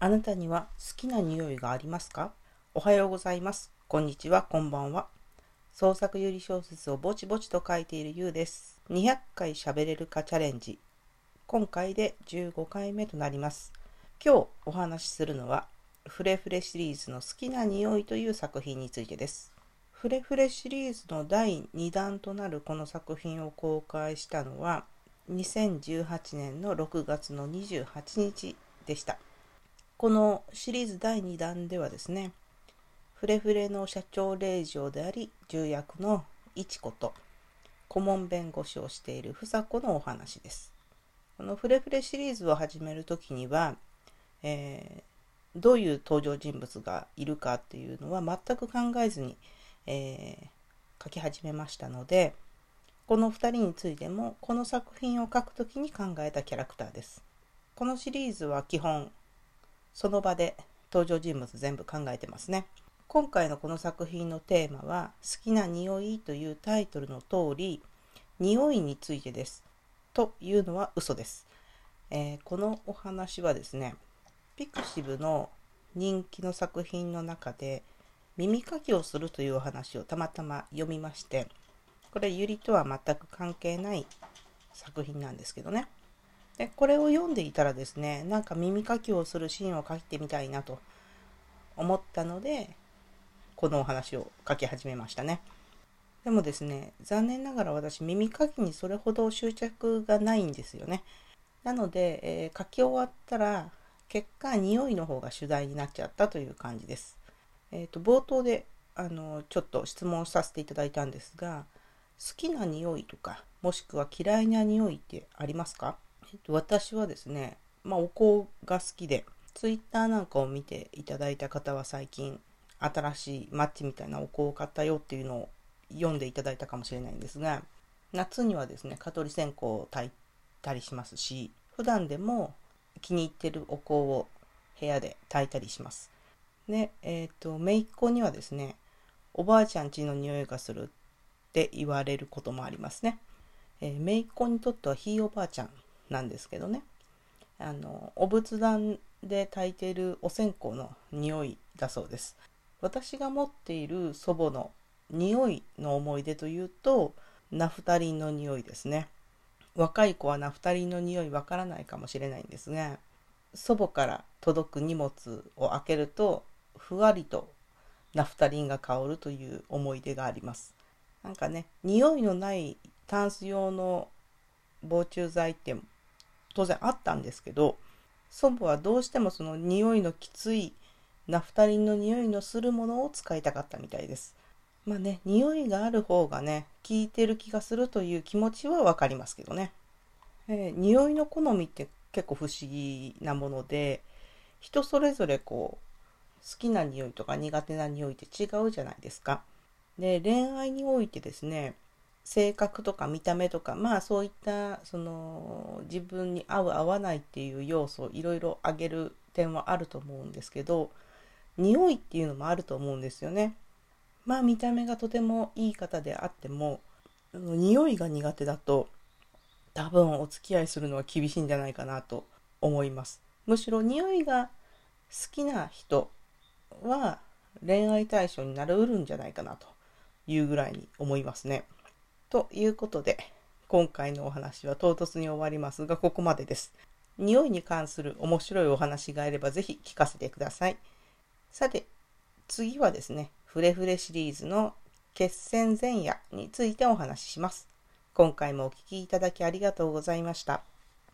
あなたには好きな匂いがありますか？おはようございます。こんにちは、こんばんは。創作有利小説をぼちぼちと書いているゆうです。200回喋れるかチャレンジ。今回で15回目となります。今日お話しするのは、フレフレシリーズの好きな匂いという作品についてです。フレフレシリーズの第2弾となるこの作品を公開したのは、2018年の6月の28日でした。このシリーズ第2弾ではですね、フレフレの社長令嬢であり、重役の一子と顧問弁護士をしている房子のお話です。このフレフレシリーズを始めるときには、えー、どういう登場人物がいるかっていうのは全く考えずに、えー、書き始めましたので、この2人についてもこの作品を書くときに考えたキャラクターです。このシリーズは基本その場で登場人物全部考えてますね。今回のこの作品のテーマは「好きな匂い」というタイトルの通り匂いについてです。というのは嘘です。えー、このお話はですねピクシブの人気の作品の中で耳かきをするというお話をたまたま読みましてこれゆりとは全く関係ない作品なんですけどねでこれを読んでいたらですねなんか耳かきをするシーンを書いてみたいなと思ったのでこのお話を書き始めましたね。でもですね残念ながら私耳かきにそれほど執着がないんですよね。なので、えー、書き終わったら結果匂いの方が主題になっちゃったという感じです。えっ、ー、と冒頭であのちょっと質問させていただいたんですが好きな匂いとかもしくは嫌いな匂いってありますか？えっと私はですね、まあ、お香が好きで、ツイッターなんかを見ていただいた方は最近、新しいマッチみたいなお香を買ったよっていうのを読んでいただいたかもしれないんですが、夏にはですね、蚊取り線香を焚いたりしますし、普段でも気に入ってるお香を部屋で焚いたりします。で、えっ、ー、と、姪っ子にはですね、おばあちゃん家の匂いがするって言われることもありますね。えー、姪っ子にとってはひいおばあちゃんなんですけどね。あのお仏壇で炊いているお線香の匂いだそうです。私が持っている祖母の匂いの思い出というとナフタリンの匂いですね。若い子はナフタリンの匂いわからないかもしれないんですが祖母から届く荷物を開けるとふわりとナフタリンが香るという思い出があります。なんかね匂いのないタンス用の防虫剤って当然あったんですけど祖母はどうしてもその匂いのきついナフタリンの匂いのするものを使いたかったみたいです。まあね、匂いがある方がね、効いてる気がするという気持ちはわかりますけどね。えー、匂いの好みって結構不思議なもので、人それぞれこう、好きな匂いとか苦手な匂いって違うじゃないですか。で、恋愛においてですね、性格とか見た目とかまあそういったその自分に合う合わないっていう要素をいろいろ挙げる点はあると思うんですけど匂いっていうのもあると思うんですよね。まあ見た目がとてもいい方であっても匂いが苦手だと多分お付き合いするのは厳しいんじゃないかなと思います。むしろ匂いが好きな人は恋愛対象になりうるんじゃないかなというぐらいに思いますね。ということで、今回のお話は唐突に終わりますが、ここまでです。匂いに関する面白いお話があればぜひ聞かせてください。さて、次はですね、フレフレシリーズの決戦前夜についてお話しします。今回もお聴きいただきありがとうございました。